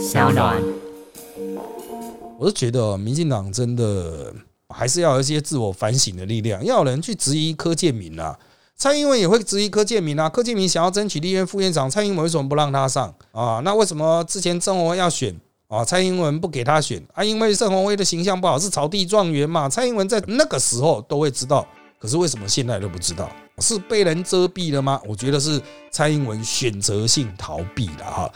小暖。我是觉得民进党真的还是要有一些自我反省的力量，要有人去质疑柯建明啊。蔡英文也会质疑柯建明啊。柯建明想要争取立院副院长，蔡英文为什么不让他上啊？那为什么之前郑红要选啊？蔡英文不给他选啊？因为郑红威的形象不好，是草地状元嘛。蔡英文在那个时候都会知道，可是为什么现在都不知道？是被人遮蔽了吗？我觉得是蔡英文选择性逃避了哈。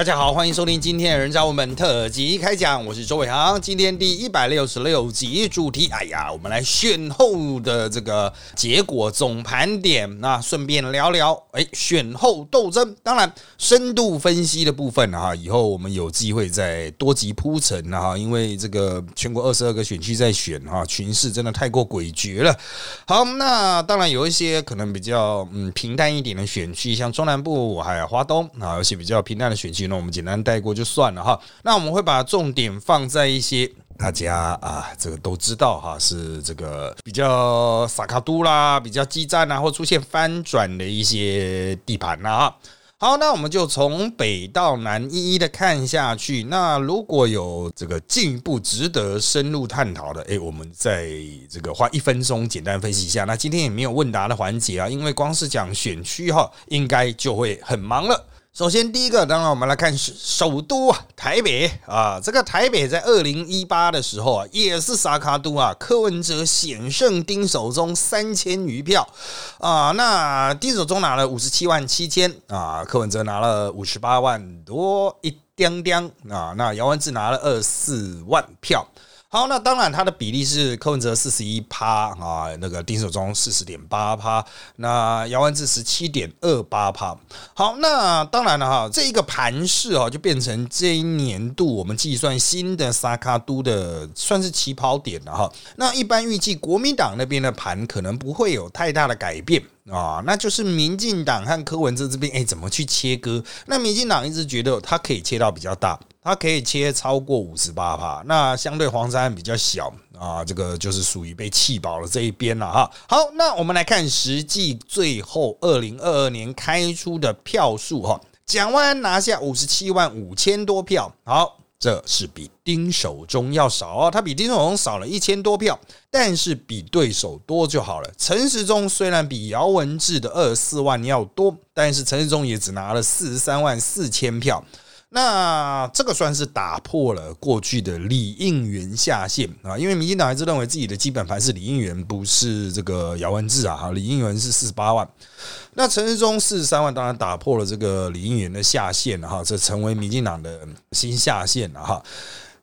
大家好，欢迎收听今天的人渣我们特辑开讲，我是周伟航。今天第一百六十六集主题，哎呀，我们来选后的这个结果总盘点，那顺便聊聊，哎，选后斗争，当然深度分析的部分啊，以后我们有机会再多集铺陈啊，因为这个全国二十二个选区在选啊，群势真的太过诡谲了。好，那当然有一些可能比较嗯平淡一点的选区，像中南部还有华东啊，有些比较平淡的选区。那我们简单带过就算了哈。那我们会把重点放在一些大家啊，这个都知道哈，是这个比较萨卡都啦，比较激战啊，或出现翻转的一些地盘啦哈。好，那我们就从北到南一一的看下去。那如果有这个进一步值得深入探讨的，诶，我们在这个花一分钟简单分析一下。那今天也没有问答的环节啊，因为光是讲选区哈，应该就会很忙了。首先，第一个，当然我们来看首都啊，台北啊，这个台北在二零一八的时候啊，也是沙卡都啊，柯文哲险胜丁守中三千余票啊，那丁守中拿了五十七万七千啊，柯文哲拿了五十八万多一点点啊，那姚文智拿了二四万票。好，那当然，它的比例是柯文哲四十一趴啊，那个丁守中四十点八趴，那姚文智十七点二八趴。好，那当然了哈，这一个盘势啊，就变成这一年度我们计算新的萨卡都的算是起跑点了哈。那一般预计国民党那边的盘可能不会有太大的改变。啊，那就是民进党和柯文哲这边，哎，怎么去切割？那民进党一直觉得它可以切到比较大，它可以切超过五十八帕，那相对黄山比较小啊，这个就是属于被气饱了这一边了哈。好，那我们来看实际最后二零二二年开出的票数哈，蒋万安拿下五十七万五千多票，好。这是比丁守中要少哦，他比丁守中少了一千多票，但是比对手多就好了。陈时中虽然比姚文智的二十四万要多，但是陈时中也只拿了四十三万四千票。那这个算是打破了过去的李应元下限啊，因为民进党还是认为自己的基本盘是李应元，不是这个姚文智啊。哈，李应元是四十八万，那陈世忠四十三万，当然打破了这个李应元的下限了哈，这成为民进党的新下限了哈。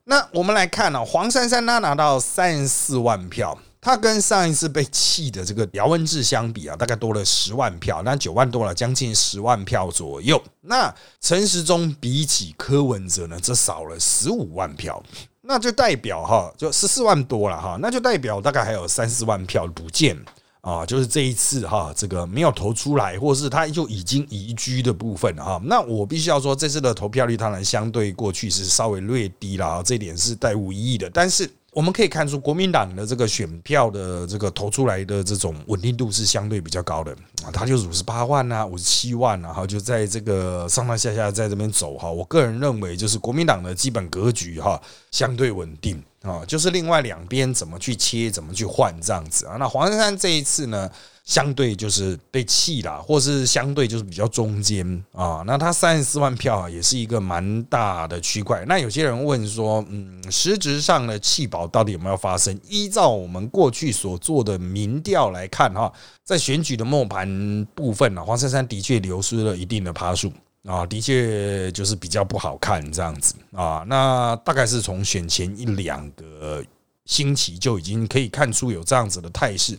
那我们来看呢，黄珊珊她拿到三十四万票。他跟上一次被弃的这个姚文智相比啊，大概多了十万票，那九万多了，将近十万票左右。那陈时中比起柯文哲呢，这少了十五万票，那就代表哈，就十四万多了哈，那就代表大概还有三四万票不见啊，就是这一次哈，这个没有投出来，或是他就已经移居的部分哈。那我必须要说，这次的投票率当然相对过去是稍微略低了啊，这点是带无意义的，但是。我们可以看出，国民党的这个选票的这个投出来的这种稳定度是相对比较高的啊，它就是五十八万啊，五十七万啊，哈，就在这个上上下下在这边走哈。我个人认为，就是国民党的基本格局哈相对稳定啊，就是另外两边怎么去切，怎么去换这样子啊。那黄珊珊这一次呢？相对就是被弃了，或是相对就是比较中间啊。那他三十四万票啊，也是一个蛮大的区块。那有些人问说，嗯，实质上的弃保到底有没有发生？依照我们过去所做的民调来看，哈，在选举的末盘部分呢，黄珊珊的确流失了一定的趴数啊，的确就是比较不好看这样子啊。那大概是从选前一两个星期就已经可以看出有这样子的态势。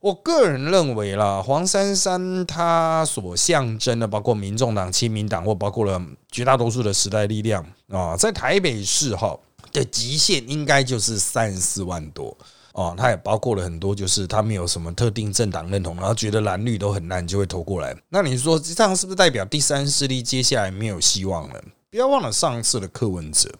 我个人认为啦，黄珊珊她所象征的，包括民众党、亲民党，或包括了绝大多数的时代力量啊，在台北市哈的极限应该就是三十四万多哦。它也包括了很多，就是他没有什么特定政党认同，然后觉得蓝绿都很烂，就会投过来。那你说这样是不是代表第三势力接下来没有希望了？不要忘了上次的柯文哲。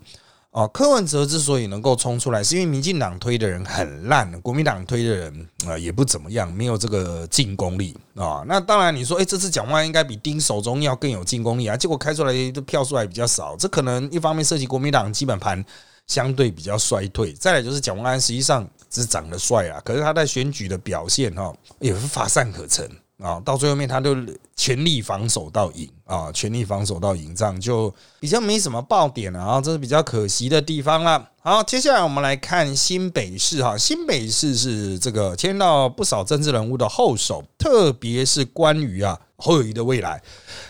哦，柯文哲之所以能够冲出来，是因为民进党推的人很烂，国民党推的人啊也不怎么样，没有这个进攻力啊。那当然，你说，哎，这次蒋万应该比丁守中要更有进攻力啊，结果开出来的票数还比较少，这可能一方面涉及国民党基本盘相对比较衰退，再来就是蒋万安实际上是长得帅啊，可是他在选举的表现哈也是乏善可陈。啊，到最后面他就全力防守到赢啊，全力防守到赢，这样就比较没什么爆点了啊，这是比较可惜的地方了。好，接下来我们来看新北市哈，新北市是这个牵到不少政治人物的后手，特别是关于啊侯友谊的未来。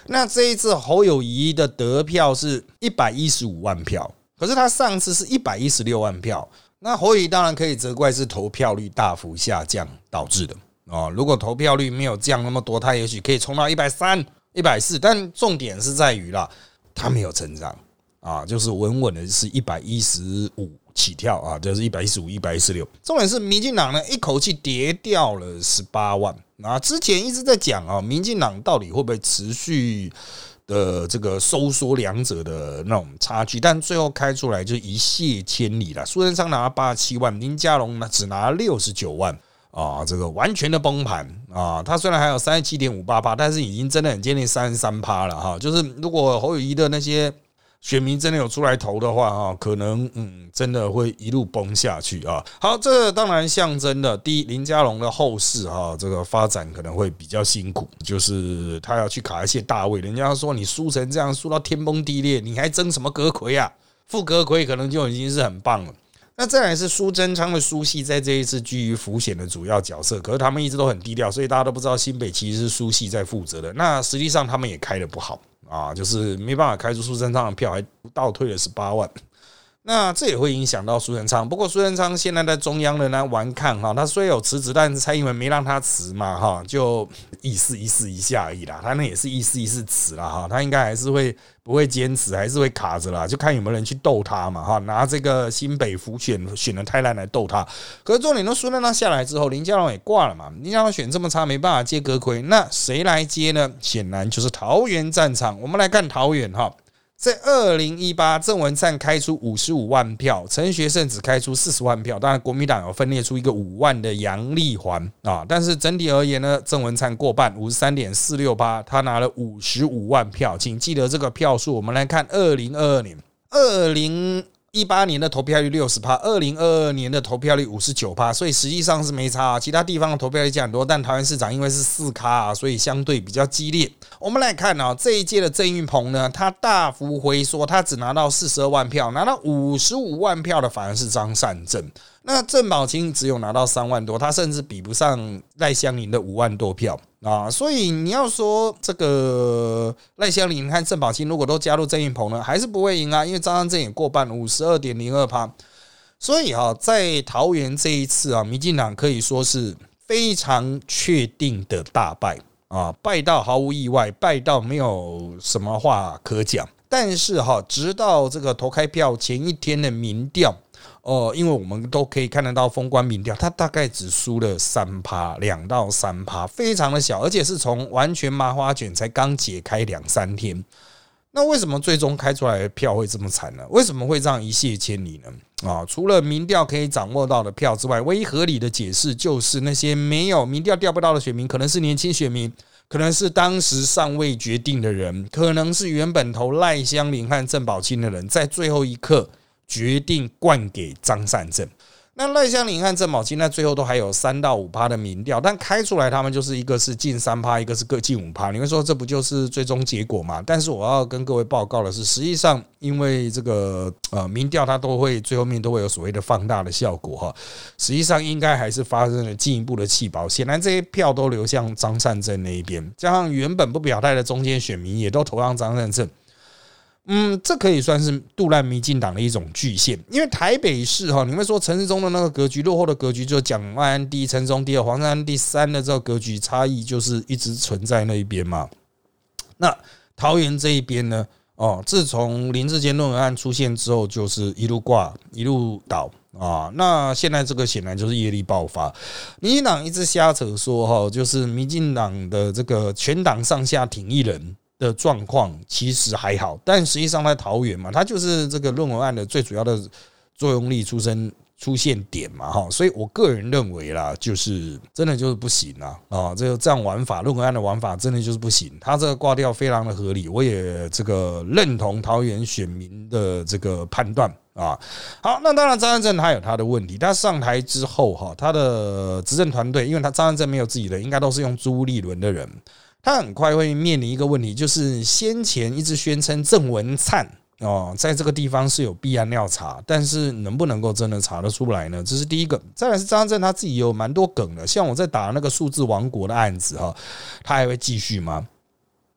那这一次侯友谊的得票是一百一十五万票，可是他上次是一百一十六万票，那侯友谊当然可以责怪是投票率大幅下降导致的。哦，如果投票率没有降那么多，他也许可以冲到一百三、一百四。但重点是在于啦，他没有成长啊，就是稳稳的是一百一十五起跳啊，就是一百一十五、一百一十六。重点是民进党呢，一口气跌掉了十八万。啊，之前一直在讲啊，民进党到底会不会持续的这个收缩两者的那种差距？但最后开出来就一泻千里了。苏贞昌拿了八十七万，林佳龙呢只拿了六十九万。啊，这个完全的崩盘啊！他虽然还有三十七点五八趴，但是已经真的很接近三十三趴了哈。就是如果侯友谊的那些选民真的有出来投的话啊，可能嗯，真的会一路崩下去啊。好，这当然象征的第一，林佳龙的后世哈，这个发展可能会比较辛苦，就是他要去卡一些大位。人家说你输成这样，输到天崩地裂，你还争什么阁魁啊？副阁魁可能就已经是很棒了。那再来是苏贞昌的苏系在这一次居于浮险的主要角色，可是他们一直都很低调，所以大家都不知道新北其实是苏系在负责的。那实际上他们也开的不好啊，就是没办法开出苏贞昌的票，还倒退了十八万。那这也会影响到苏贞昌。不过苏贞昌现在在中央仍然顽抗哈，他虽有辞职，但是蔡英文没让他辞嘛哈，就意思意思一下而已啦。他那也是意思意思辞了哈，他应该还是会不会坚持，还是会卡着啦，就看有没有人去斗他嘛哈，拿这个新北府选选的太烂来斗他。可是重点都苏贞昌下来之后，林佳龙也挂了嘛，林佳龙选这么差，没办法接阁魁，那谁来接呢？显然就是桃园战场。我们来看桃园哈。在二零一八，郑文灿开出五十五万票，陈学圣只开出四十万票。当然，国民党有分裂出一个五万的杨丽环啊。但是整体而言呢，郑文灿过半，五十三点四六八，他拿了五十五万票。请记得这个票数。我们来看二零二二年，二零。一八年的投票率六十趴，二零二二年的投票率五十九趴，所以实际上是没差啊。其他地方的投票率降很多，但台湾市长因为是四咖啊，所以相对比较激烈。我们来看啊，这一届的郑运鹏呢，他大幅回缩，他只拿到四十二万票，拿到五十五万票的反而是张善政。那郑宝清只有拿到三万多，他甚至比不上赖香林的五万多票啊！所以你要说这个赖香林和郑宝清如果都加入郑运鹏呢，还是不会赢啊，因为张善政也过半，五十二点零二趴。所以哈，在桃园这一次啊，民进党可以说是非常确定的大败啊，败到毫无意外，败到没有什么话可讲。但是哈，直到这个投开票前一天的民调。哦，因为我们都可以看得到封关民调，它大概只输了三趴，两到三趴，非常的小，而且是从完全麻花卷才刚解开两三天。那为什么最终开出来的票会这么惨呢？为什么会这样一泻千里呢？啊，除了民调可以掌握到的票之外，唯一合理的解释就是那些没有民调调不到的选民，可能是年轻选民，可能是当时尚未决定的人，可能是原本投赖香林和郑宝清的人，在最后一刻。决定灌给张善政，那赖香林和郑宝清，那最后都还有三到五趴的民调，但开出来他们就是一个是近三趴，一个是各近五趴。你会说这不就是最终结果吗？但是我要跟各位报告的是，实际上因为这个呃民调它都会最后面都会有所谓的放大的效果哈，实际上应该还是发生了进一步的弃保。显然这些票都流向张善政那一边，加上原本不表态的中间选民也都投向张善政。嗯，这可以算是杜烂民进党的一种巨献，因为台北市哈，你们说城市中的那个格局落后的格局，就蒋万安第一，陈中第二，黄山第三的这个格局差异，就是一直存在那一边嘛。那桃园这一边呢？哦，自从林志坚论文案出现之后，就是一路挂一路倒啊。那现在这个显然就是业力爆发，民进党一直瞎扯说哈，就是民进党的这个全党上下挺一人。的状况其实还好，但实际上在桃园嘛，它就是这个论文案的最主要的作用力出生。出现点嘛哈，所以我个人认为啦，就是真的就是不行啊啊，这个这样玩法，论文案的玩法真的就是不行。他这个挂掉非常的合理，我也这个认同桃园选民的这个判断啊。好，那当然张安正他有他的问题，他上台之后哈，他的执政团队，因为他张安正没有自己的，应该都是用朱立伦的人，他很快会面临一个问题，就是先前一直宣称郑文灿。哦，在这个地方是有必要调查，但是能不能够真的查得出来呢？这是第一个。再来是张震他自己有蛮多梗的，像我在打那个数字王国的案子哈，他还会继续吗？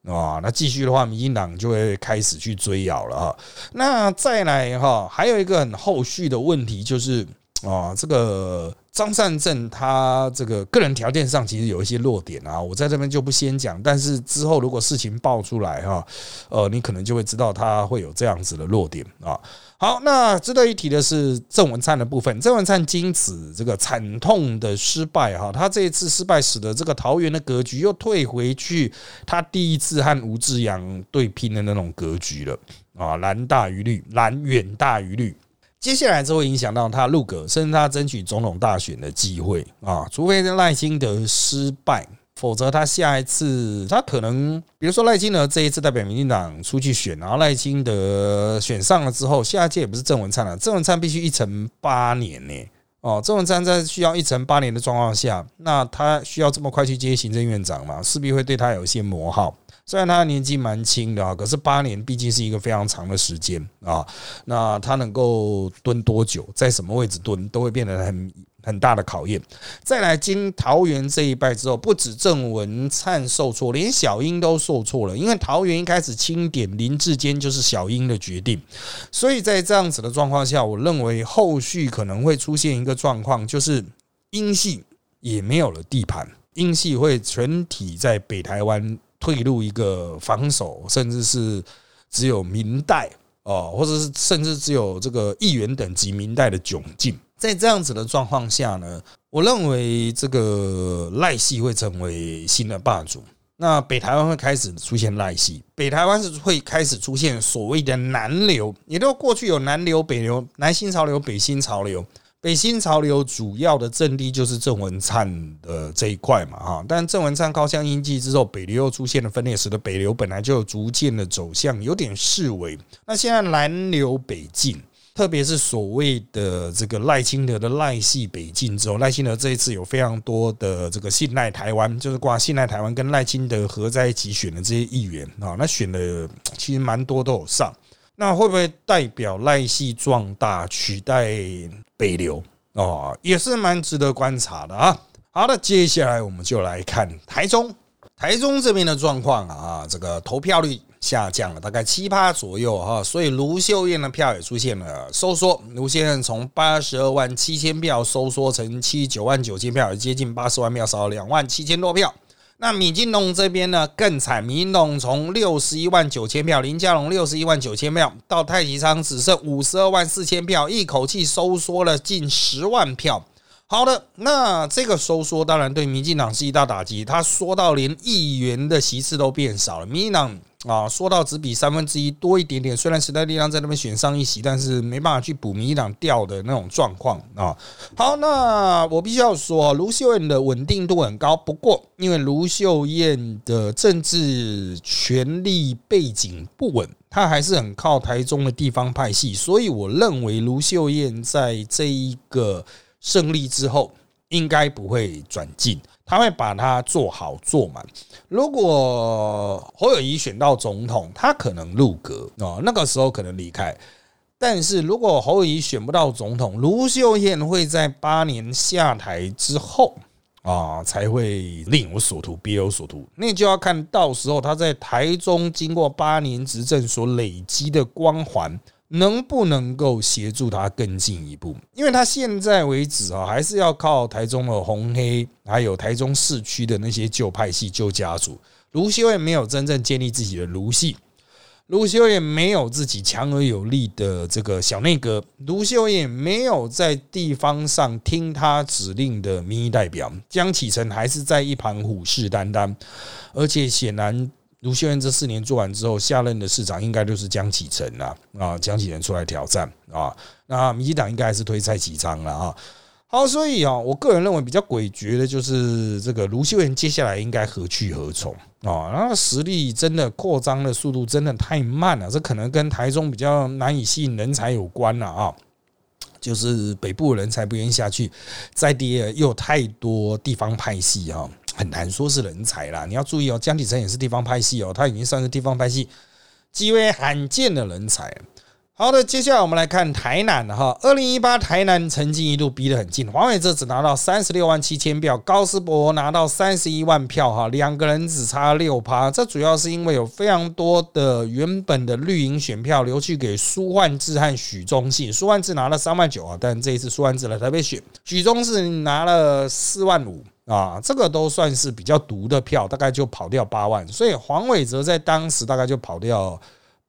啊，那继续的话，民进党就会开始去追咬了哈。那再来哈，还有一个很后续的问题就是啊，这个。张善政他这个个人条件上其实有一些弱点啊，我在这边就不先讲。但是之后如果事情爆出来哈，呃，你可能就会知道他会有这样子的弱点啊。好，那值得一提的是郑文灿的部分，郑文灿经此这个惨痛的失败哈，他这一次失败使得这个桃园的格局又退回去他第一次和吴志阳对拼的那种格局了啊，蓝大于绿，蓝远大于绿。接下来就会影响到他入阁，甚至他争取总统大选的机会啊！除非赖清德失败，否则他下一次他可能，比如说赖清德这一次代表民进党出去选，然后赖清德选上了之后，下一届也不是郑文灿了，郑文灿必须一成八年呢。哦，郑文灿在需要一成八年的状况下，那他需要这么快去接行政院长嘛？势必会对他有一些磨耗。虽然他年纪蛮轻的啊，可是八年毕竟是一个非常长的时间啊。那他能够蹲多久，在什么位置蹲，都会变得很很大的考验。再来经桃园这一败之后，不止郑文灿受挫，连小英都受挫了。因为桃园一开始清点林志坚就是小英的决定，所以在这样子的状况下，我认为后续可能会出现一个状况，就是英系也没有了地盘，英系会全体在北台湾。退入一个防守，甚至是只有明代哦，或者是甚至只有这个议员等级明代的窘境。在这样子的状况下呢，我认为这个赖系会成为新的霸主。那北台湾会开始出现赖系，北台湾是会开始出现所谓的南流，也就过去有南流、北流、南新潮流、北新潮流。北新潮流主要的阵地就是郑文灿的这一块嘛，哈，但郑文灿靠向英记之后，北流又出现了分裂，使得北流本来就逐渐的走向有点式微。那现在南流北进，特别是所谓的这个赖清德的赖系北进之后，赖清德这一次有非常多的这个信赖台湾，就是挂信赖台湾跟赖清德合在一起选的这些议员啊，那选的其实蛮多都有上。那会不会代表赖系壮大取代北流哦？也是蛮值得观察的啊。好的，接下来我们就来看台中，台中这边的状况啊，这个投票率下降了大概七趴左右哈，所以卢秀燕的票也出现了收缩，卢秀燕从八十二万七千票收缩成七九万九千票，接近八十万票，少了两万七千多票。那米金龙这边呢更惨，米金龙从六十一万九千票，林佳龙六十一万九千票，到太极仓只剩五十二万四千票，一口气收缩了近十万票。好的，那这个收缩当然对民进党是一大打击，他说到连议员的席次都变少了，民进党。啊，说到只比三分之一多一点点，虽然时代力量在那边选上一席，但是没办法去补民进党掉的那种状况啊。好，那我必须要说，卢秀燕的稳定度很高，不过因为卢秀燕的政治权力背景不稳，她还是很靠台中的地方派系，所以我认为卢秀燕在这一个胜利之后，应该不会转进。他会把它做好做满。如果侯友谊选到总统，他可能入阁哦，那个时候可能离开。但是如果侯友谊选不到总统，卢秀燕会在八年下台之后啊，才会另有所图，别有所图。那就要看到时候他在台中经过八年执政所累积的光环。能不能够协助他更进一步？因为他现在为止啊，还是要靠台中的红黑，还有台中市区的那些旧派系、旧家族。卢修也没有真正建立自己的卢系，卢修也没有自己强而有力的这个小内阁，卢修也没有在地方上听他指令的民意代表江启臣，还是在一旁虎视眈眈，而且显然。卢秀燕这四年做完之后，下任的市长应该就是江启臣了啊，江启臣出来挑战啊，那民进党应该还是推蔡启昌了啊。好，所以啊，我个人认为比较诡谲的就是这个卢秀燕接下来应该何去何从啊？然后实力真的扩张的速度真的太慢了，这可能跟台中比较难以吸引人才有关了啊。就是北部人才不愿意下去，在地又有太多地方派系啊，很难说是人才啦。你要注意哦，江启臣也是地方派系哦，他已经算是地方派系极为罕见的人才。好的，接下来我们来看台南哈。二零一八台南曾经一度逼得很近，黄伟哲只拿到三十六万七千票，高斯博拿到三十一万票哈，两个人只差六趴。这主要是因为有非常多的原本的绿营选票流去给苏焕智和许宗信，苏焕智拿了三万九啊，但这一次苏焕智来台北选，许忠是拿了四万五啊，这个都算是比较毒的票，大概就跑掉八万，所以黄伟哲在当时大概就跑掉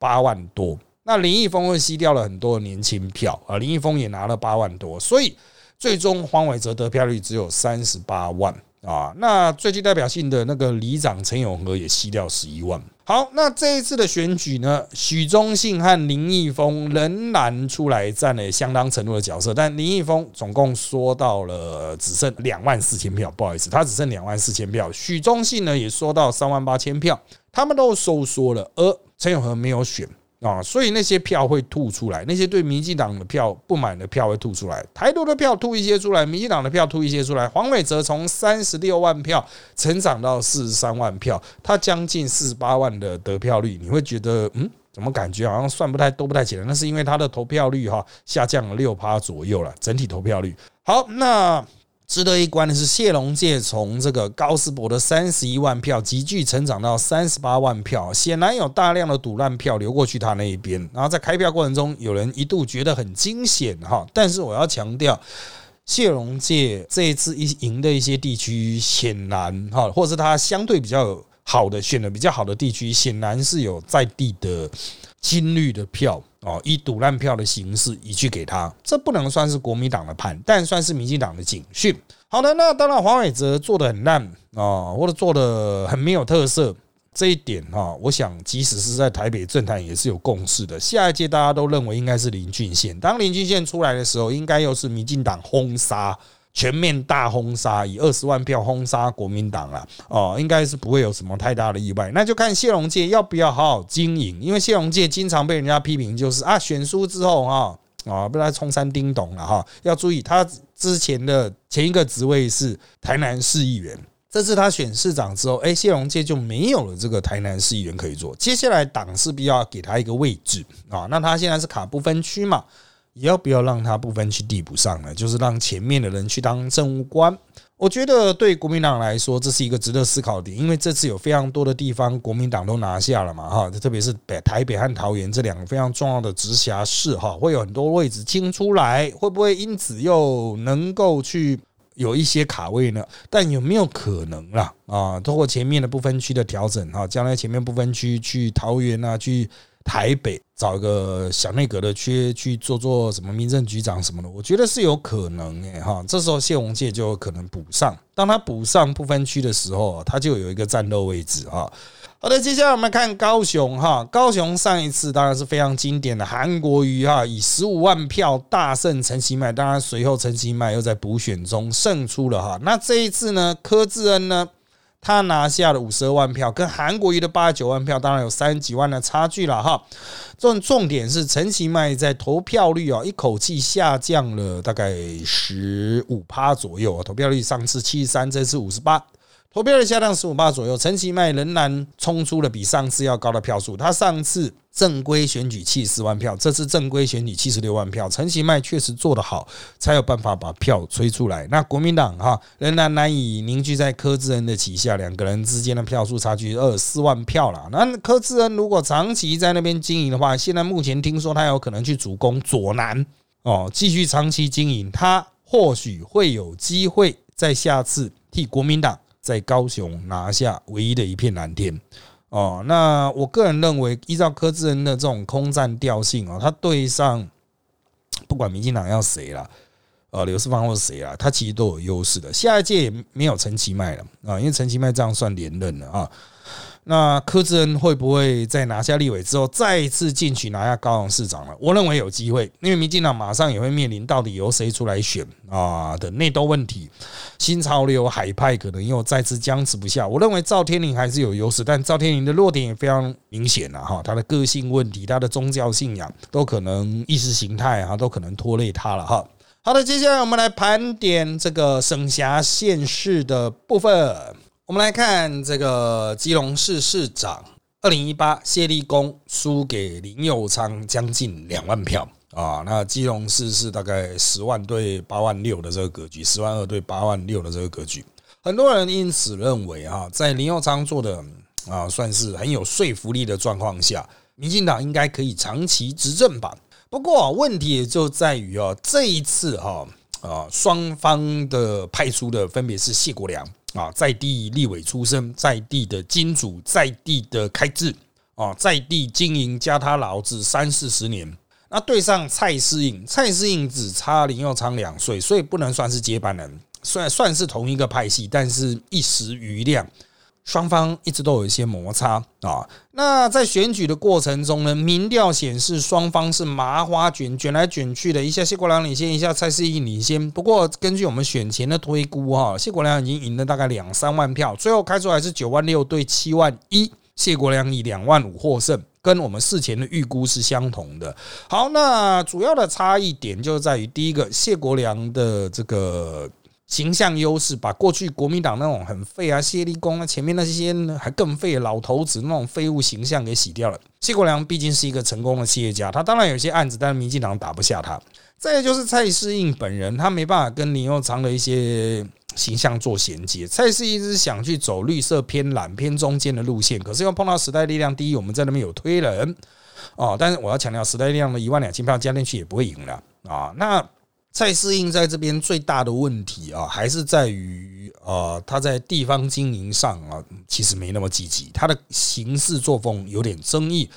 八万多。那林毅峰会吸掉了很多年轻票啊，林毅峰也拿了八万多，所以最终黄伟哲得票率只有三十八万啊。那最具代表性的那个里长陈永和也吸掉十一万。好，那这一次的选举呢，许忠信和林毅峰仍然出来站了相当程度的角色，但林毅峰总共说到了只剩两万四千票，不好意思，他只剩两万四千票。许忠信呢也说到三万八千票，他们都收缩了，而陈永和没有选。啊，所以那些票会吐出来，那些对民进党的票不满的票会吐出来，台独的票吐一些出来，民进党的票吐一些出来。黄伟哲从三十六万票成长到四十三万票，他将近四十八万的得票率，你会觉得嗯，怎么感觉好像算不太都不太起来？那是因为他的投票率哈下降了六趴左右了，整体投票率好那。值得一观的是，谢龙介从这个高斯博的三十一万票急剧成长到三十八万票，显然有大量的赌烂票流过去他那一边。然后在开票过程中，有人一度觉得很惊险哈，但是我要强调，谢龙介这一次一赢的一些地区，显然哈，或是他相对比较好的选的比较好的地区，显然是有在地的金绿的票。哦，以赌烂票的形式移去给他，这不能算是国民党的盘，但算是民进党的警讯。好的，那当然黄伟哲做的很烂啊，或者做的很没有特色，这一点哈，我想即使是在台北政坛也是有共识的。下一届大家都认为应该是林俊宪，当林俊宪出来的时候，应该又是民进党轰杀。全面大轰杀，以二十万票轰杀国民党了哦，应该是不会有什么太大的意外。那就看谢龙介要不要好好经营，因为谢龙介经常被人家批评，就是啊，选书之后哈啊，被他冲山叮咚了哈。要注意，他之前的前一个职位是台南市议员，这次他选市长之后，哎，谢龙介就没有了这个台南市议员可以做。接下来党势必要给他一个位置啊，那他现在是卡不分区嘛。要不要让他不分区递补上呢？就是让前面的人去当政务官。我觉得对国民党来说，这是一个值得思考点，因为这次有非常多的地方国民党都拿下了嘛，哈，特别是北台北和桃园这两个非常重要的直辖市，哈，会有很多位置清出来，会不会因此又能够去有一些卡位呢？但有没有可能啦？啊，通过前面的不分区的调整，哈，将来前面不分区去桃园啊，去。台北找一个小内阁的去去做做什么民政局长什么的，我觉得是有可能诶哈。这时候谢宏介就有可能补上，当他补上不分区的时候，他就有一个战斗位置哈。好的，接下来我们看高雄哈，高雄上一次当然是非常经典的韩国瑜哈，以十五万票大胜陈其迈，当然随后陈其迈又在补选中胜出了哈。那这一次呢，柯志恩呢？他拿下了五十二万票，跟韩国瑜的八十九万票，当然有三十几万的差距了哈。重重点是陈其迈在投票率啊，一口气下降了大概十五趴左右啊，投票率上次七十三，这次五十八。投票率下降十五八左右，陈其迈仍然冲出了比上次要高的票数。他上次正规选举七十四万票，这次正规选举七十六万票。陈其迈确实做得好，才有办法把票吹出来。那国民党哈仍然难以凝聚在柯志恩的旗下，两个人之间的票数差距二四万票了。那柯志恩如果长期在那边经营的话，现在目前听说他有可能去主攻左南哦，继续长期经营，他或许会有机会在下次替国民党。在高雄拿下唯一的一片蓝天哦，那我个人认为，依照柯志恩的这种空战调性哦，他对上 不管民进党要谁啦，呃，刘世芳或谁啦，他其实都有优势的。下一届也没有陈其迈了啊，因为陈其迈这样算连任了啊。那柯志恩会不会在拿下立委之后，再一次进去拿下高雄市长了？我认为有机会，因为民进党马上也会面临到底由谁出来选啊的内斗问题。新潮流海派可能又再次僵持不下。我认为赵天麟还是有优势，但赵天麟的弱点也非常明显了哈，他的个性问题、他的宗教信仰都可能意识形态啊，都可能拖累他了哈。好的，接下来我们来盘点这个省辖县市的部分。我们来看这个基隆市市长，二零一八谢立功输给林佑昌将近两万票啊。那基隆市是大概十万对八万六的这个格局，十万二对八万六的这个格局。很多人因此认为啊，在林佑昌做的啊算是很有说服力的状况下，民进党应该可以长期执政吧。不过问题也就在于啊，这一次哈啊双方的派出的分别是谢国良。啊，在地立委出身，在地的金主，在地的开智啊，在地经营加他老子三四十年。那对上蔡世印，蔡世印只差林佑昌两岁，所以不能算是接班人，算算是同一个派系，但是一时余量。双方一直都有一些摩擦啊。那在选举的过程中呢，民调显示双方是麻花卷卷来卷去的，一下谢国良领先，一下蔡世义领先。不过根据我们选前的推估哈，谢国良已经赢了大概两三万票，最后开出来是九万六对七万一，谢国良以两万五获胜，跟我们事前的预估是相同的。好，那主要的差异点就在于第一个，谢国良的这个。形象优势，把过去国民党那种很废啊、谢立功啊，前面那些还更废老头子那种废物形象给洗掉了。谢国良毕竟是一个成功的企业家，他当然有些案子，但是民进党打不下他。再就是蔡适应本人，他没办法跟林佑昌的一些形象做衔接。蔡适应是想去走绿色偏蓝偏中间的路线，可是又碰到时代力量。第一，我们在那边有推人哦，但是我要强调，时代力量的一万两千票加进去也不会赢了啊。那蔡适应在这边最大的问题啊，还是在于呃，他在地方经营上啊，其实没那么积极，他的行事作风有点争议。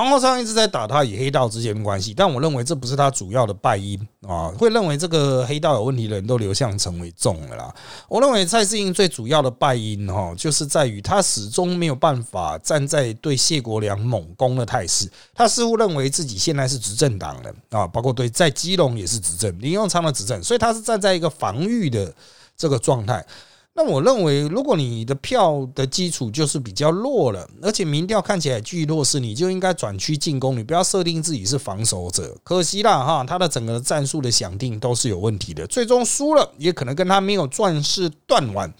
黄国昌一直在打他与黑道之间的关系，但我认为这不是他主要的败因啊。会认为这个黑道有问题的人都流向陈为重了啦。我认为蔡世英最主要的败因哈，就是在于他始终没有办法站在对谢国良猛攻的态势。他似乎认为自己现在是执政党人啊，包括对在基隆也是执政，林永昌的执政，所以他是站在一个防御的这个状态。那我认为，如果你的票的基础就是比较弱了，而且民调看起来巨弱势，你就应该转区进攻，你不要设定自己是防守者。可惜啦，哈，他的整个战术的想定都是有问题的，最终输了，也可能跟他没有壮士断腕、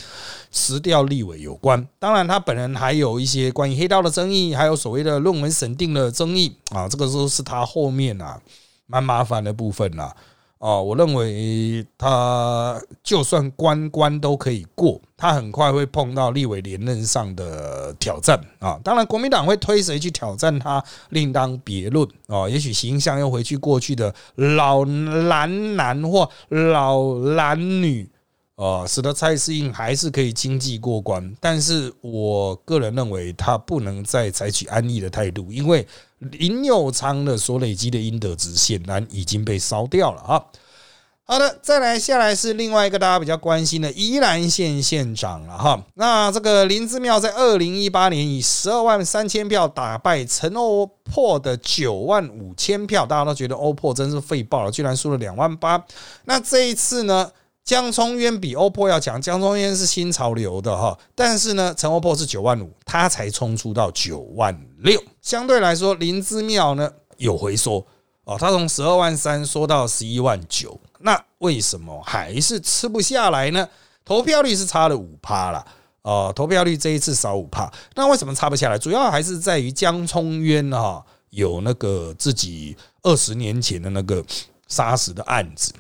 辞掉立委有关。当然，他本人还有一些关于黑道的争议，还有所谓的论文审定的争议啊，这个都是他后面啊蛮麻烦的部分啦。哦，我认为他就算关关都可以过，他很快会碰到立委连任上的挑战啊！当然，国民党会推谁去挑战他，另当别论啊。也许形象又回去过去的老男男或老男女啊，使得蔡适应还是可以经济过关。但是我个人认为，他不能再采取安逸的态度，因为。林有昌的所累积的阴德值显然已经被烧掉了啊！好的，再来下来是另外一个大家比较关心的宜兰县县长了哈。那这个林之妙在二零一八年以十二万三千票打败陈欧破的九万五千票，大家都觉得欧破真是废爆了，居然输了两万八。那这一次呢？江聪渊比 OPPO 要强，江聪渊是新潮流的哈，但是呢，陈 OPPO 是九万五，他才冲出到九万六，相对来说林之妙呢有回缩哦，他从十二万三缩到十一万九，那为什么还是吃不下来呢？投票率是差了五趴了哦，投票率这一次少五趴，那为什么差不下来？主要还是在于江聪渊哈有那个自己二十年前的那个杀死的案子。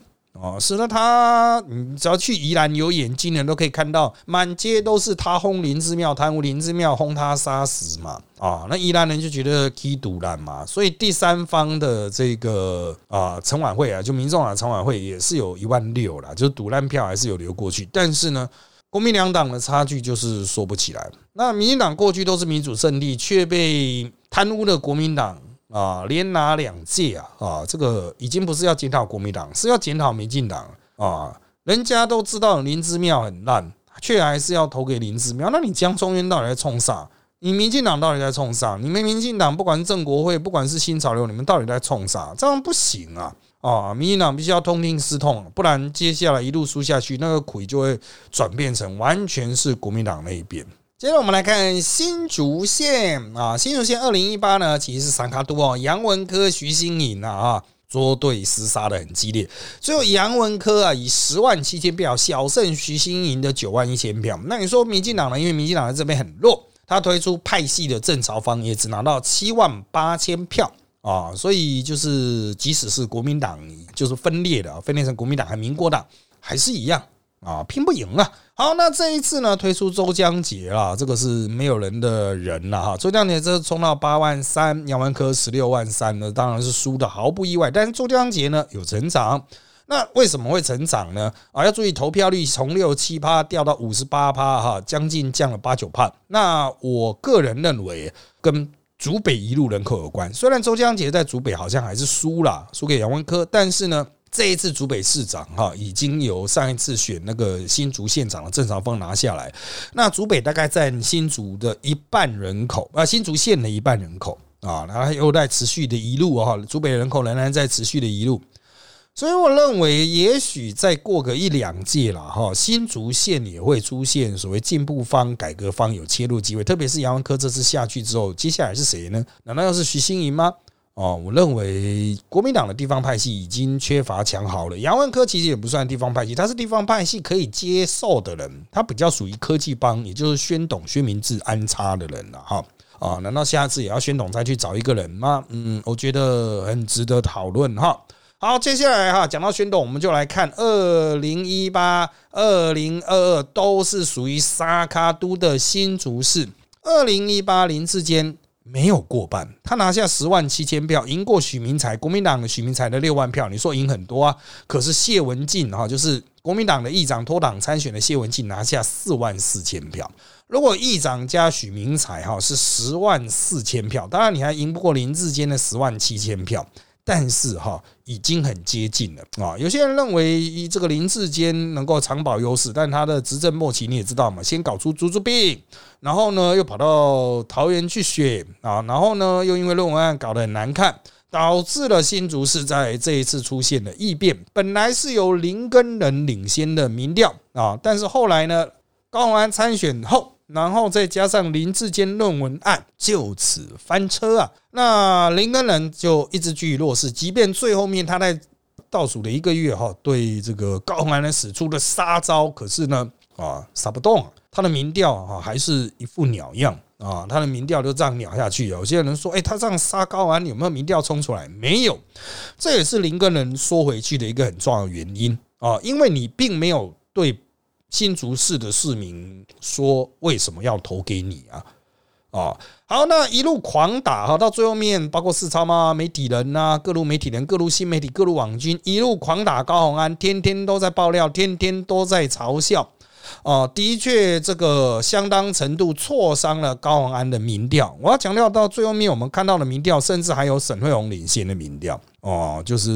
哦，是那他，你只要去宜兰有眼睛的人都可以看到，满街都是他轰林之庙贪污，林之庙轰他杀死嘛。啊，那宜兰人就觉得踢赌烂嘛，所以第三方的这个啊陈晚会啊，就民众党城晚会也是有一万六了，就是赌烂票还是有流过去，但是呢，国民两党的差距就是说不起来。那民进党过去都是民主胜利，却被贪污的国民党。啊，连拿两届啊！啊，这个已经不是要检讨国民党，是要检讨民进党啊！人家都知道林之妙很烂，却还是要投给林之妙。那你江中渊到底在冲啥？你民进党到底在冲啥？你们民进党不管是正国会，不管是新潮流，你们到底在冲啥？这样不行啊！啊，民进党必须要痛定思痛，不然接下来一路输下去，那个苦就会转变成完全是国民党那一边。接着我们来看新竹县啊，新竹县二零一八呢，其实是三卡都哦，杨文科、徐新颖啊啊，捉对厮杀的很激烈，最后杨文科啊以十万七千票小胜徐新颖的九万一千票。那你说民进党呢？因为民进党在这边很弱。他推出派系的郑朝方也只拿到七万八千票啊，所以就是即使是国民党就是分裂的，分裂成国民党和民国党还是一样啊，拼不赢啊。好，那这一次呢推出周江杰啦，这个是没有人的人了哈。周江杰这冲到八万三，杨文科十六万三呢，当然是输的毫不意外。但是周江杰呢有成长。那为什么会成长呢？啊，要注意投票率从六七趴掉到五十八趴，哈，将近降了八九趴。那我个人认为跟竹北一路人口有关。虽然周江杰在竹北好像还是输了，输给杨文科，但是呢，这一次竹北市长哈已经由上一次选那个新竹县长的郑朝峰拿下来。那竹北大概占新竹的一半人口，啊，新竹县的一半人口啊，然后又在持续的一路哈，竹北人口仍然在持续的一路。所以我认为，也许再过个一两届了哈，新竹县也会出现所谓进步方、改革方有切入机会。特别是杨文科这次下去之后，接下来是谁呢？难道又是徐新莹吗？哦，我认为国民党的地方派系已经缺乏强好了。杨文科其实也不算地方派系，他是地方派系可以接受的人，他比较属于科技帮，也就是宣董、宣明志安插的人了哈。啊，难道下次也要宣董再去找一个人吗？嗯，我觉得很值得讨论哈。好，接下来哈，讲到宣董，我们就来看二零一八、二零二二都是属于沙卡都的新竹市。二零一八林志坚没有过半，他拿下十万七千票，赢过许明才，国民党的许明才的六万票，你说赢很多啊？可是谢文静哈，就是国民党的议长脱党参选的谢文静拿下四万四千票。如果议长加许明才哈是十万四千票，当然你还赢不过林志坚的十万七千票。但是哈，已经很接近了啊！有些人认为这个林志坚能够长保优势，但他的执政末期你也知道嘛，先搞出猪猪病，然后呢又跑到桃园去选啊，然后呢又因为论文案搞得很难看，导致了新竹市在这一次出现了异变。本来是由林根人领先的民调啊，但是后来呢，高虹安参选后。然后再加上林志坚论文案，就此翻车啊！那林根人就一直居于弱势，即便最后面他在倒数的一个月哈，对这个高虹安呢使出了杀招，可是呢啊杀不动，他的民调啊还是一副鸟样啊，他的民调就这样鸟下去。有些人说，哎，他这样杀高虹安有没有民调冲出来？没有，这也是林根人缩回去的一个很重要的原因啊，因为你并没有对。新竹市的市民说：“为什么要投给你啊？”啊，好，那一路狂打哈，到最后面，包括四超嘛、媒体人呐、各路媒体人、各路新媒体、各路网军，一路狂打高鸿安，天天都在爆料，天天都在嘲笑。哦，的确，这个相当程度挫伤了高宏安的民调。我要强调，到最后面我们看到的民调，甚至还有沈惠宏领先的民调。哦，就是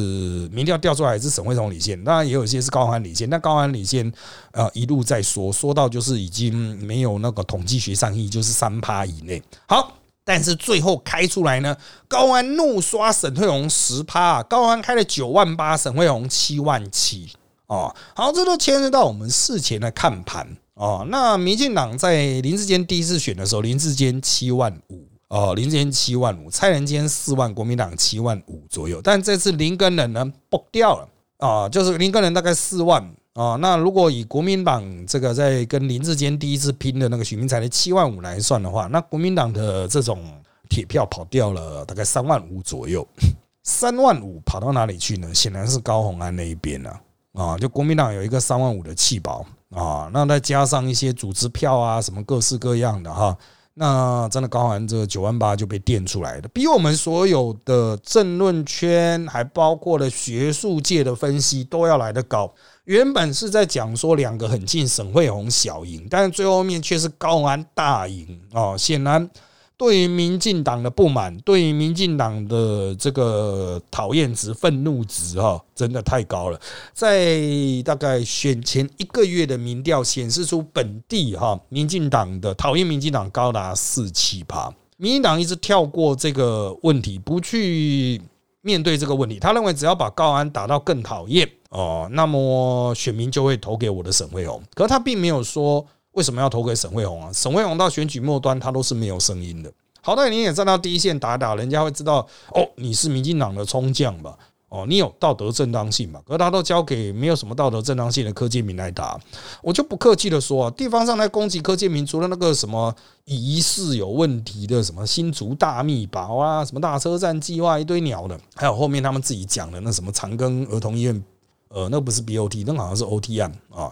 民调调出来是沈惠宏领先，当然也有一些是高安领先。但高安领先，呃，一路在说，说到就是已经没有那个统计学上意，就是三趴以内。好，但是最后开出来呢，高安怒刷沈惠宏十趴，高安开了九万八，沈惠宏七万七。哦，好，这都牵涉到我们事前的看盘哦。那民进党在林志坚第一次选的时候，林志坚七万五哦，林志坚七万五，蔡仁坚四万，国民党七万五左右。但这次林根人呢，崩掉了啊，就是林根人大概四万啊。那如果以国民党这个在跟林志坚第一次拼的那个许明才的七万五来算的话，那国民党的这种铁票跑掉了大概三万五左右，三万五跑到哪里去呢？显然是高鸿安那一边了。啊，啊就国民党有一个三万五的弃保啊，那再加上一些组织票啊，什么各式各样的哈，那真的高完这九万八就被垫出来的，比我们所有的政论圈，还包括了学术界的分析都要来得高。原本是在讲说两个很近，沈惠红小赢，但是最后面却是高安大赢啊，显然。对于民进党的不满，对于民进党的这个讨厌值、愤怒值，哈，真的太高了。在大概选前一个月的民调显示出，本地哈民进党的讨厌民进党高达四七趴。民进党一直跳过这个问题，不去面对这个问题。他认为只要把高安打到更讨厌哦，那么选民就会投给我的沈惠宏。可他并没有说。为什么要投给沈惠宏啊？沈惠宏到选举末端，他都是没有声音的。好歹你也站到第一线打打，人家会知道哦，你是民进党的冲将吧？哦，你有道德正当性嘛？可他都交给没有什么道德正当性的柯建明来打，我就不客气的说啊，地方上来攻击柯建明，除了那个什么疑似有问题的什么新竹大密保啊，什么大车站计划一堆鸟的，还有后面他们自己讲的那什么长庚儿童医院，呃，那不是 BOT，那好像是 OT 案啊。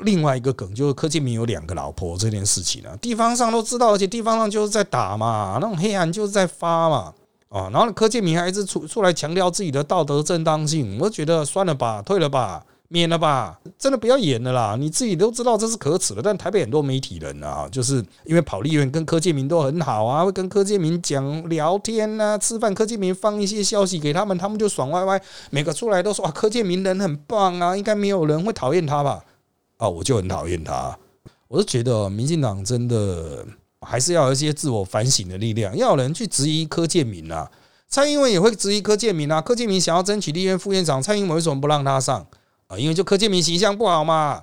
另外一个梗就是柯建明有两个老婆这件事情呢，地方上都知道，而且地方上就是在打嘛，那种黑暗就是在发嘛，啊，然后柯建明还一直出出来强调自己的道德正当性，我觉得算了吧，退了吧，免了吧，真的不要演了啦，你自己都知道这是可耻的，但台北很多媒体人啊，就是因为跑立院跟柯建明都很好啊，会跟柯建明讲聊天啊，吃饭，柯建明放一些消息给他们，他们就爽歪歪，每个出来都说啊，柯建明人很棒啊，应该没有人会讨厌他吧。啊，我就很讨厌他。我是觉得民进党真的还是要有一些自我反省的力量，要有人去质疑柯建明啊。蔡英文也会质疑柯建明啊。柯建明想要争取立院副院长，蔡英文为什么不让他上啊？因为就柯建明形象不好嘛。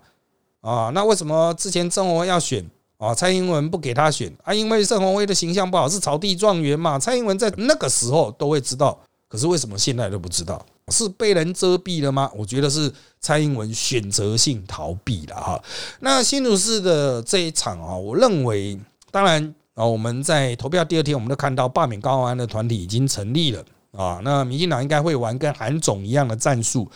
啊，那为什么之前郑文要选啊？蔡英文不给他选啊？因为郑文辉的形象不好，是草地状元嘛。蔡英文在那个时候都会知道，可是为什么现在都不知道？是被人遮蔽了吗？我觉得是蔡英文选择性逃避了哈。那新竹市的这一场啊，我认为，当然啊，我们在投票第二天，我们都看到罢免高安的团体已经成立了啊。那民进党应该会玩跟韩总一样的战术，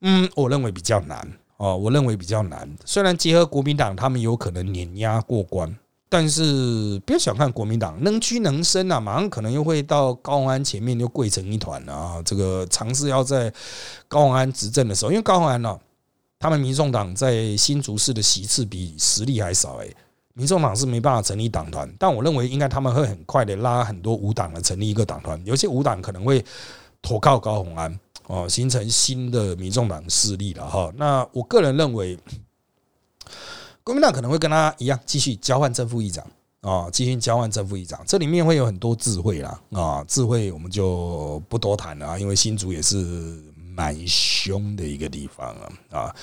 嗯，我认为比较难哦，我认为比较难。虽然结合国民党，他们有可能碾压过关。但是不要小看国民党，能屈能伸啊，马上可能又会到高鸿安前面又跪成一团了啊！这个尝试要在高鸿安执政的时候，因为高鸿安呢，他们民众党在新竹市的席次比实力还少诶，民众党是没办法成立党团，但我认为应该他们会很快的拉很多无党的成立一个党团，有些无党可能会投靠高鸿安哦，形成新的民众党势力了哈。那我个人认为。国民党可能会跟他一样，继续交换正副议长啊，继续交换正副议长，这里面会有很多智慧啦啊，智慧我们就不多谈了啊，因为新竹也是。蛮凶的一个地方啊啊！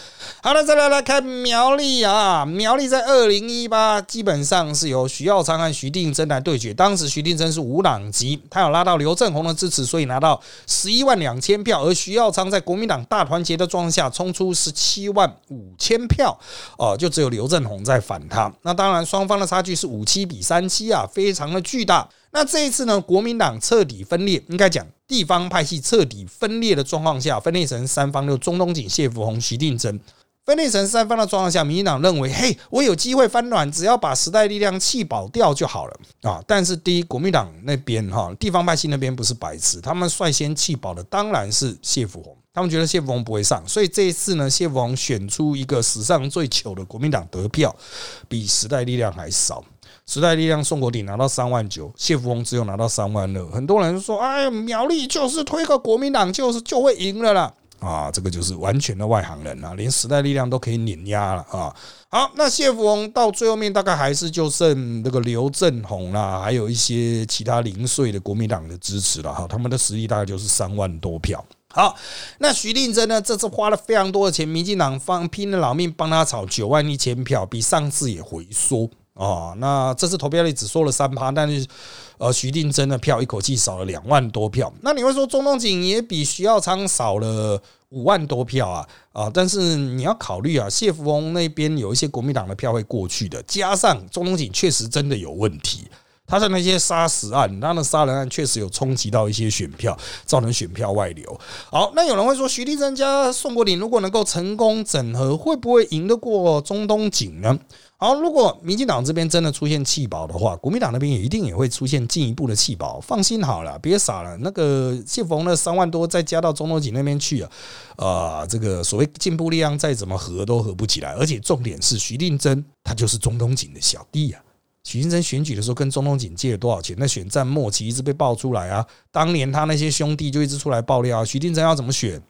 好了，再来来看苗栗啊，苗栗在二零一八基本上是由徐耀昌和徐定珍来对决。当时徐定珍是无党籍，他有拉到刘正宏的支持，所以拿到十一万两千票。而徐耀昌在国民党大团结的状况下，冲出十七万五千票，哦，就只有刘正宏在反他。那当然，双方的差距是五七比三七啊，非常的巨大。那这一次呢，国民党彻底分裂，应该讲地方派系彻底分裂的状况下，分裂成三方，就中东锦、谢福洪、徐定珍，分裂成三方的状况下，民进党认为，嘿，我有机会翻转，只要把时代力量气保掉就好了啊！但是第一，国民党那边哈，地方派系那边不是白痴，他们率先气保的当然是谢福洪，他们觉得谢福洪不会上，所以这一次呢，谢福洪选出一个史上最糗的国民党得票，比时代力量还少。时代力量宋国鼎拿到三万九，谢福洪只有拿到三万二。很多人说：“哎，苗栗就是推个国民党，就是就会赢了啦。”啊，这个就是完全的外行人啊，连时代力量都可以碾压了啊！好，那谢福洪到最后面大概还是就剩那个刘振宏啦，还有一些其他零碎的国民党的支持了哈，他们的实力大概就是三万多票。好，那徐定珍呢？这次花了非常多的钱，民进党方拼了老命帮他炒九万一千票，比上次也回缩。哦，那这次投票率只说了三趴，但是呃，徐定真的票一口气少了两万多票。那你会说中东锦也比徐耀昌少了五万多票啊？啊，但是你要考虑啊，谢福翁那边有一些国民党的票会过去的，加上中东锦确实真的有问题，他的那些杀死案，他的杀人案确实有冲击到一些选票，造成选票外流。好，那有人会说，徐立珍加宋国鼎如果能够成功整合，会不会赢得过中东锦呢？好，如果民进党这边真的出现弃保的话，国民党那边也一定也会出现进一步的弃保。放心好了，别傻了。那个谢逢的三万多再加到中东锦那边去啊，啊，这个所谓进步力量再怎么合都合不起来。而且重点是徐定珍他就是中东锦的小弟啊。徐金珍选举的时候跟中东锦借了多少钱？那选战末期一直被爆出来啊，当年他那些兄弟就一直出来爆料啊，徐定珍要怎么选？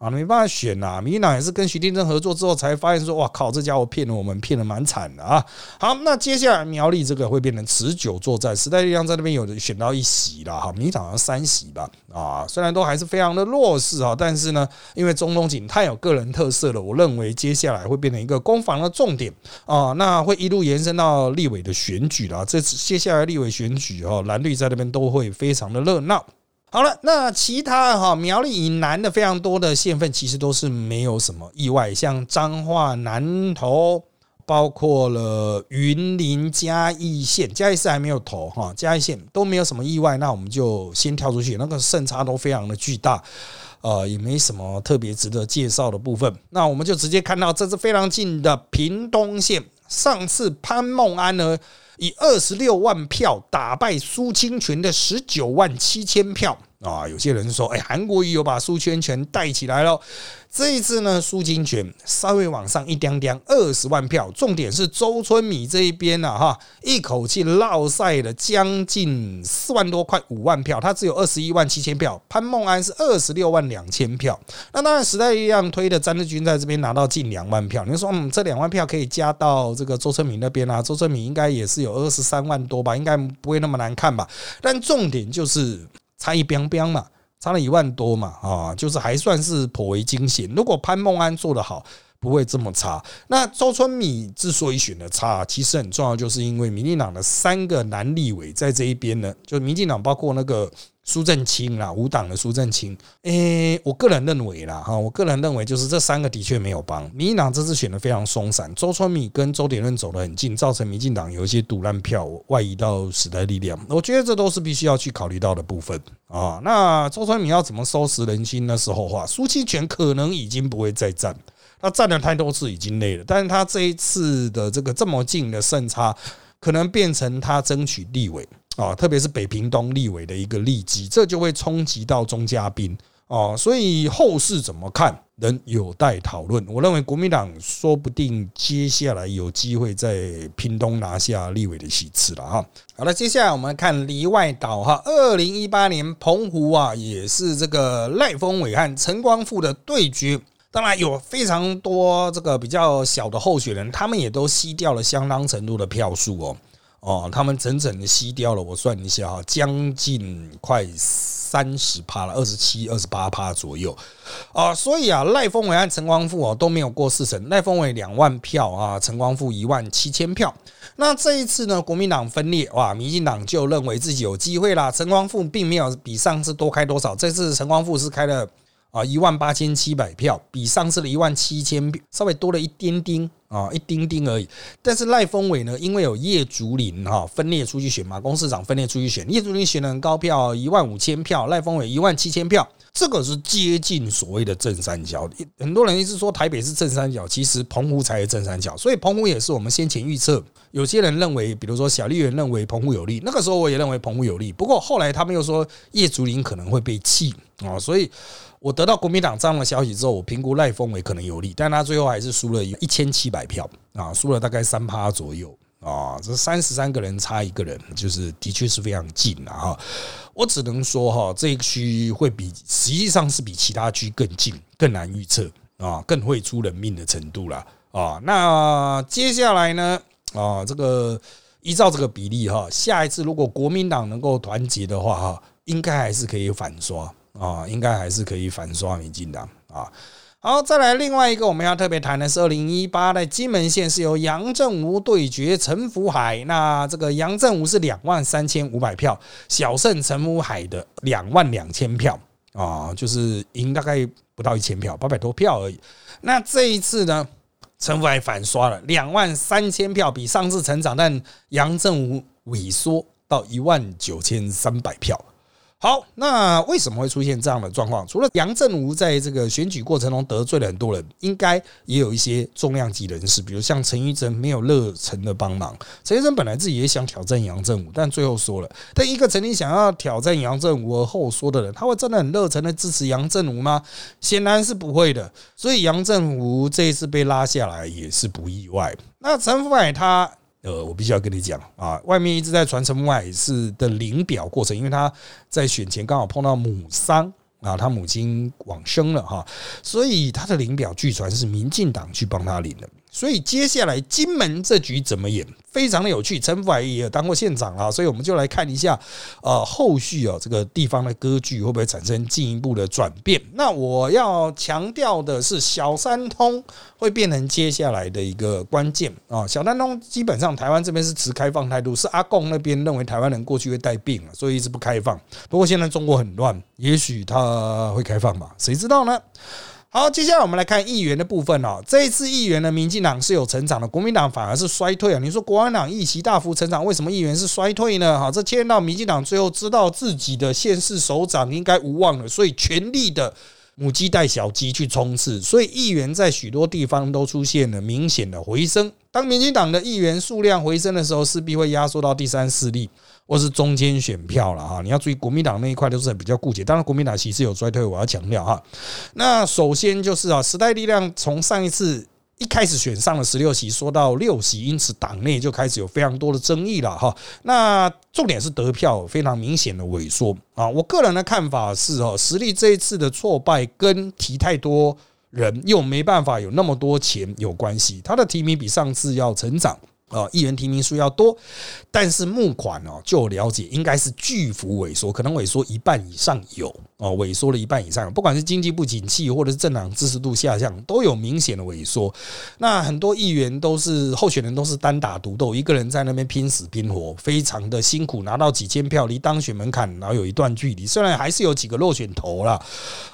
啊，没办法选呐！民进党也是跟徐定珍合作之后，才发现说，哇靠，这家伙骗了我们，骗的蛮惨的啊！好，那接下来苗栗这个会变成持久作战，时代力量在那边有选到一席了，哈，民进党好像三席吧，啊，虽然都还是非常的弱势啊，但是呢，因为中东锦太有个人特色了，我认为接下来会变成一个攻防的重点啊，那会一路延伸到立委的选举了，这次接下来立委选举哈，蓝绿在那边都会非常的热闹。好了，那其他哈苗栗以南的非常多的县份，其实都是没有什么意外，像彰化南投，包括了云林嘉义县，嘉义市还没有投哈，嘉义县都没有什么意外，那我们就先跳出去，那个胜差都非常的巨大，呃，也没什么特别值得介绍的部分，那我们就直接看到这是非常近的屏东县，上次潘孟安呢。以二十六万票打败苏清泉的十九万七千票。啊！有些人说，哎，韩国瑜有把苏清泉带起来了。这一次呢，苏金泉稍微往上一点点，二十万票。重点是周春米这一边呢，哈，一口气落赛了将近四万多块五万票，他只有二十一万七千票。潘孟安是二十六万两千票。那当然，时代力量推的詹志军在这边拿到近两万票。你说，嗯，这两万票可以加到这个周春米那边啊？周春米应该也是有二十三万多吧？应该不会那么难看吧？但重点就是差一边边嘛。差了一万多嘛，啊，就是还算是颇为惊险。如果潘孟安做得好，不会这么差。那周春米之所以选的差，其实很重要，就是因为民进党的三个男立委在这一边呢，就民进党包括那个。苏正清啦，无党的苏正清，诶，我个人认为啦，哈，我个人认为就是这三个的确没有帮民进党这次选的非常松散，周春米跟周点润走得很近，造成民进党有一些赌烂票外移到时代力量，我觉得这都是必须要去考虑到的部分啊。那周春米要怎么收拾人心的时候话，苏清泉可能已经不会再战，他战了太多次已经累了，但是他这一次的这个这么近的胜差，可能变成他争取立委。啊，特别是北平东立委的一个利基，这就会冲击到中嘉宾啊，所以后市怎么看，仍有待讨论。我认为国民党说不定接下来有机会在屏东拿下立委的席次了哈。好了，接下来我们看里外岛哈，二零一八年澎湖啊，也是这个赖峰伟和陈光复的对决，当然有非常多这个比较小的候选人，他们也都吸掉了相当程度的票数哦。哦，他们整整的吸掉了，我算一下哈，将近快三十趴了，二十七、二十八趴左右啊。所以啊，赖峰伟和陈光富哦都没有过四成，赖峰伟两万票啊，陈光富一万七千票。那这一次呢，国民党分裂哇，民进党就认为自己有机会啦。陈光富并没有比上次多开多少，这次陈光富是开了。啊，一万八千七百票，比上次的一万七千票稍微多了一丁丁啊，一丁丁而已。但是赖峰伟呢，因为有叶竹林哈分裂出去选嘛公市长分裂出去选，叶竹林选了很高票，一万五千票，赖峰伟一万七千票，这个是接近所谓的正三角。很多人一直说台北是正三角，其实澎湖才是正三角。所以澎湖也是我们先前预测，有些人认为，比如说小丽媛认为澎湖有利，那个时候我也认为澎湖有利。不过后来他们又说叶竹林可能会被弃啊，所以。我得到国民党这样的消息之后，我评估赖峰伟可能有利，但他最后还是输了一千七百票啊，输了大概三趴左右啊，这三十三个人差一个人，就是的确是非常近啊。哈。我只能说哈，这一区会比实际上是比其他区更近、更难预测啊，更会出人命的程度了啊。那接下来呢啊，这个依照这个比例哈，下一次如果国民党能够团结的话哈，应该还是可以反刷。啊，应该还是可以反刷民进党啊。好，再来另外一个我们要特别谈的是，二零一八的金门县是由杨振武对决陈福海。那这个杨振武是两万三千五百票，小胜陈福海的两万两千票啊，就是赢大概不到一千票，八百多票而已。那这一次呢，陈福海反刷了两万三千票，比上次成长，但杨振武萎缩到一万九千三百票。好，那为什么会出现这样的状况？除了杨振武在这个选举过程中得罪了很多人，应该也有一些重量级人士，比如像陈玉珍没有热忱的帮忙。陈玉珍本来自己也想挑战杨振武，但最后说了。但一个曾经想要挑战杨振武而后说的人，他会真的很热忱的支持杨振武吗？显然是不会的。所以杨振武这一次被拉下来也是不意外。那陈福海他。呃，我必须要跟你讲啊，外面一直在传陈柏海是的领表过程，因为他在选前刚好碰到母丧。啊，他母亲往生了哈，所以他的领表据传是民进党去帮他领的。所以接下来金门这局怎么演，非常的有趣。陈福海也当过县长啊，所以我们就来看一下，呃，后续啊这个地方的割据会不会产生进一步的转变？那我要强调的是，小三通会变成接下来的一个关键啊。小三通基本上台湾这边是持开放态度，是阿贡那边认为台湾人过去会带病啊，所以一直不开放。不过现在中国很乱，也许他会开放吧？谁知道呢？好，接下来我们来看议员的部分哦。这一次议员呢，民进党是有成长的，国民党反而是衰退啊。你说国民党议席大幅成长，为什么议员是衰退呢？哈，这牵到民进党最后知道自己的县市首长应该无望了，所以全力的母鸡带小鸡去冲刺，所以议员在许多地方都出现了明显的回升。当民进党的议员数量回升的时候，势必会压缩到第三势力。或是中间选票了哈，你要注意国民党那一块都是比较固结，当然国民党其实有衰退，我要强调哈。那首先就是啊，时代力量从上一次一开始选上了十六席，说到六席，因此党内就开始有非常多的争议了哈。那重点是得票非常明显的萎缩啊。我个人的看法是哦，实力这一次的挫败跟提太多人又没办法有那么多钱有关系，他的提名比上次要成长。啊，议员提名数要多，但是募款哦，就了解应该是巨幅萎缩，可能萎缩一半以上有哦，萎缩了一半以上，不管是经济不景气或者是政党支持度下降，都有明显的萎缩。那很多议员都是候选人，都是单打独斗，一个人在那边拼死拼活，非常的辛苦，拿到几千票，离当选门槛然后有一段距离。虽然还是有几个落选头了，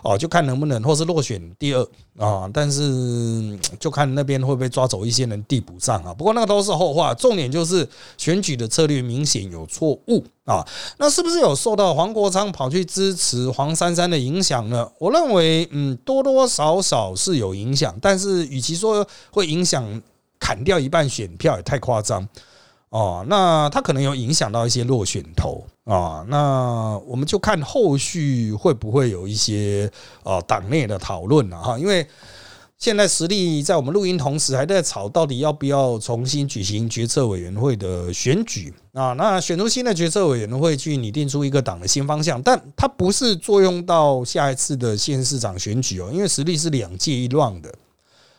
哦，就看能不能或是落选第二啊，但是就看那边会不会抓走一些人递补上啊。不过那个都是后。话重点就是选举的策略明显有错误啊，那是不是有受到黄国昌跑去支持黄珊珊的影响呢？我认为，嗯，多多少少是有影响，但是与其说会影响砍掉一半选票，也太夸张哦。那他可能有影响到一些落选头啊，那我们就看后续会不会有一些啊党内的讨论了哈，因为。现在实力在我们录音同时还在吵，到底要不要重新举行决策委员会的选举啊？那选出新的决策委员会去拟定出一个党的新方向，但它不是作用到下一次的县市长选举哦，因为实力是两届一乱的，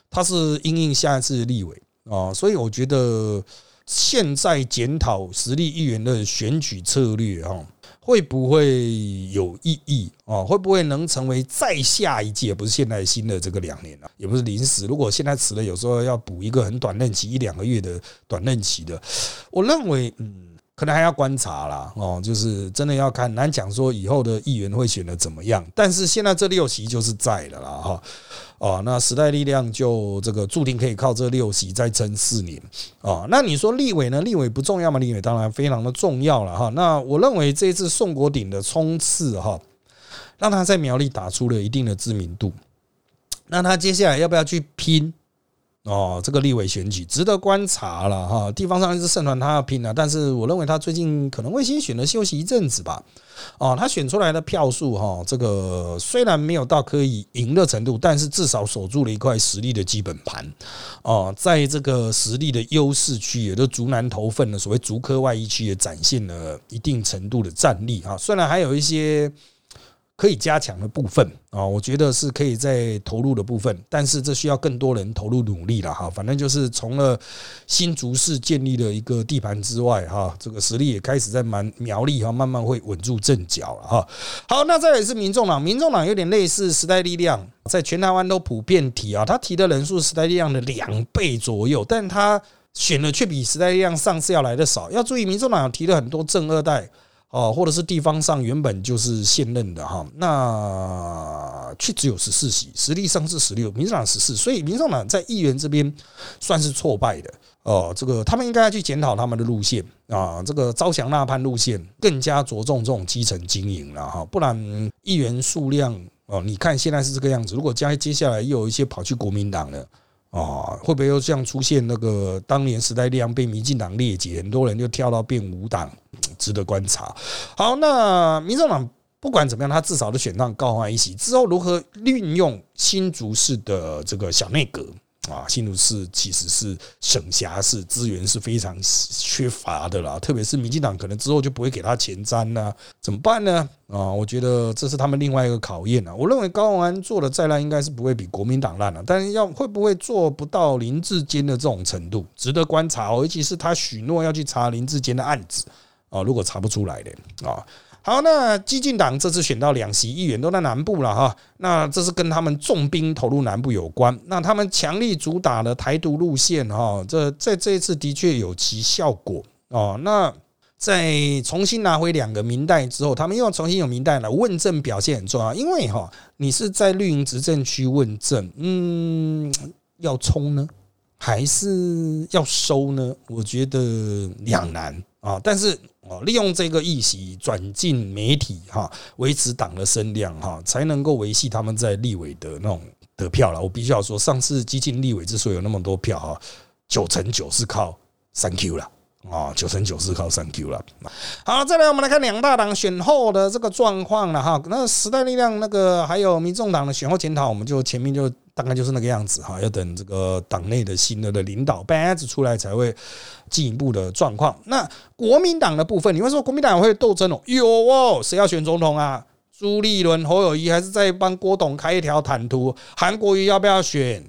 它是因应下一次立委啊，所以我觉得现在检讨实力议员的选举策略哈。会不会有意义啊？会不会能成为再下一届？不是现在新的这个两年了，也不是临时。如果现在辞了，有时候要补一个很短任期一两个月的短任期的，我认为嗯。可能还要观察啦，哦，就是真的要看，难讲说以后的议员会选的怎么样。但是现在这六席就是在的啦，哈，哦，那时代力量就这个注定可以靠这六席再撑四年啊。那你说立委呢？立委不重要吗？立委当然非常的重要了，哈。那我认为这一次宋国鼎的冲刺，哈，让他在苗栗打出了一定的知名度。那他接下来要不要去拼？哦，这个立委选举值得观察了哈。地方上一支社团他要拼了，但是我认为他最近可能会先选择休息一阵子吧。哦，他选出来的票数哈，这个虽然没有到可以赢的程度，但是至少守住了一块实力的基本盘。哦，在这个实力的优势区，也就竹南投份的所谓竹科外一区，也展现了一定程度的战力啊。虽然还有一些。可以加强的部分啊，我觉得是可以在投入的部分，但是这需要更多人投入努力了哈。反正就是从了新竹市建立了一个地盘之外哈，这个实力也开始在蛮苗栗哈，慢慢会稳住阵脚了哈。好，那这也是民众党，民众党有点类似时代力量，在全台湾都普遍提啊，他提的人数时代力量的两倍左右，但他选的却比时代力量上次要来的少。要注意，民众党提了很多正二代。哦，或者是地方上原本就是现任的哈，那却只有十四席，实力上是十六，民进党十四，所以民进党在议员这边算是挫败的哦。这个他们应该要去检讨他们的路线啊，这个招降纳叛路线更加着重这种基层经营了哈，不然议员数量哦，你看现在是这个样子，如果将接下来又有一些跑去国民党了。啊，会不会又像出现那个当年时代力量被民进党裂解，很多人就跳到变五党，值得观察。好，那民众党不管怎么样，他至少都选上高欢一席之后，如何运用新竹市的这个小内阁啊，新竹市其实是省辖市，资源是非常缺乏的啦。特别是民进党可能之后就不会给他前瞻了，怎么办呢？啊，我觉得这是他们另外一个考验啊。我认为高鸿安做的再烂，应该是不会比国民党烂了，但是要会不会做不到林志坚的这种程度，值得观察哦。尤其是他许诺要去查林志坚的案子啊，如果查不出来的啊。好，那激进党这次选到两席议员都在南部了哈，那这是跟他们重兵投入南部有关。那他们强力主打的台独路线哈，这在这一次的确有其效果哦。那在重新拿回两个民代之后，他们又要重新有民代了。问政表现很重要，因为哈，你是在绿营执政区问政，嗯，要冲呢，还是要收呢？我觉得两难啊，但是。哦，利用这个议席转进媒体哈，维持党的声量哈，才能够维系他们在立委的那种得票了。我必须要说，上次激进立委之所以有那么多票哈，九成九是靠三 Q 了啊，九成九是靠三 Q 了。好，再来我们来看两大党选后的这个状况了哈。那时代力量那个还有民众党的选后检讨，我们就前面就。大概就是那个样子哈，要等这个党内的新的的领导班子出来才会进一步的状况。那国民党的部分，你会说国民党会斗争哦？有哦，谁要选总统啊？朱立伦、侯友谊还是在帮郭董开一条坦途？韩国瑜要不要选？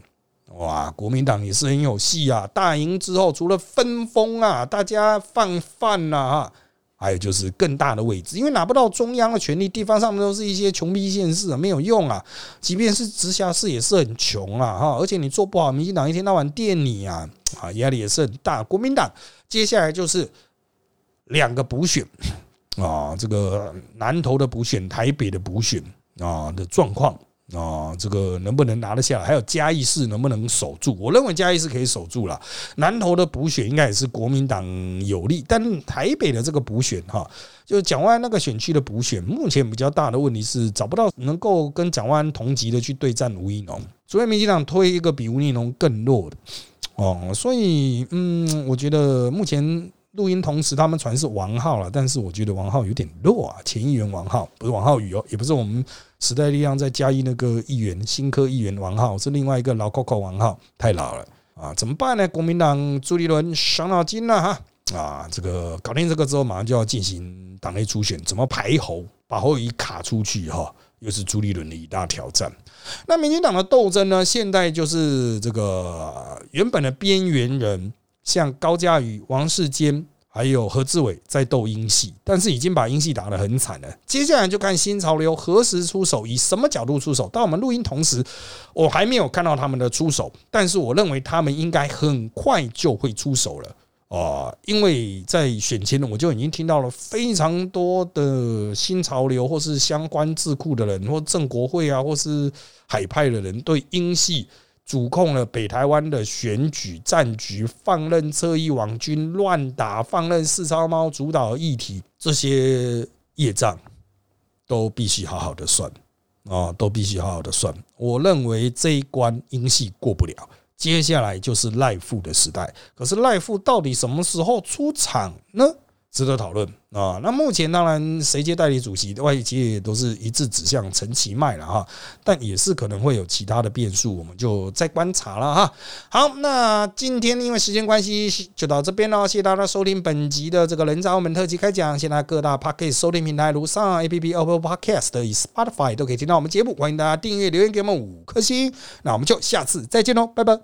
哇，国民党也是很有戏啊！大赢之后，除了分封啊，大家放饭呐哈。还有就是更大的位置，因为拿不到中央的权力，地方上面都是一些穷逼县市，没有用啊。即便是直辖市也是很穷啊，哈。而且你做不好，民进党一天到晚电你啊，啊，压力也是很大。国民党接下来就是两个补选啊，这个南投的补选、台北的补选啊的状况。啊，这个能不能拿得下来？还有嘉义市能不能守住？我认为嘉义市可以守住了。南投的补选应该也是国民党有利，但台北的这个补选哈，就是蒋万那个选区的补选，目前比较大的问题是找不到能够跟蒋万同级的去对战吴益农，所以民进党推一个比吴益农更弱的哦，所以嗯，我觉得目前。录音同时，他们传是王浩了，但是我觉得王浩有点弱啊。前议员王浩不是王浩宇哦，也不是我们时代力量在嘉义那个议员新科议员王浩，是另外一个老 Coco 王浩，太老了啊！怎么办呢？国民党朱立伦伤脑筋了哈啊！这个搞定这个之后，马上就要进行党内初选，怎么排侯，把侯乙卡出去哈，又是朱立伦的一大挑战。那民进党的斗争呢？现在就是这个原本的边缘人。像高嘉瑜、王世坚还有何志伟在斗英系，但是已经把英系打得很惨了。接下来就看新潮流何时出手，以什么角度出手。到我们录音同时，我还没有看到他们的出手，但是我认为他们应该很快就会出手了啊！因为在选前呢，我就已经听到了非常多的新潮流或是相关智库的人，或郑国会啊，或是海派的人对英系。主控了北台湾的选举战局，放任侧翼网军乱打，放任四超猫主导议题，这些业障都必须好好的算啊，都必须好好的算。我认为这一关英系过不了，接下来就是赖富的时代。可是赖富到底什么时候出场呢？值得讨论啊！那目前当然谁接代理主席，外界都是一致指向陈其迈了哈，但也是可能会有其他的变数，我们就再观察了哈。好，那今天因为时间关系就到这边了，谢谢大家收听本集的这个人渣澳门特辑开讲。现在各大 Podcast 收听平台如上 APP、Apple Podcast、以 Spotify 都可以听到我们节目，欢迎大家订阅、留言给我们五颗星。那我们就下次再见喽，拜拜。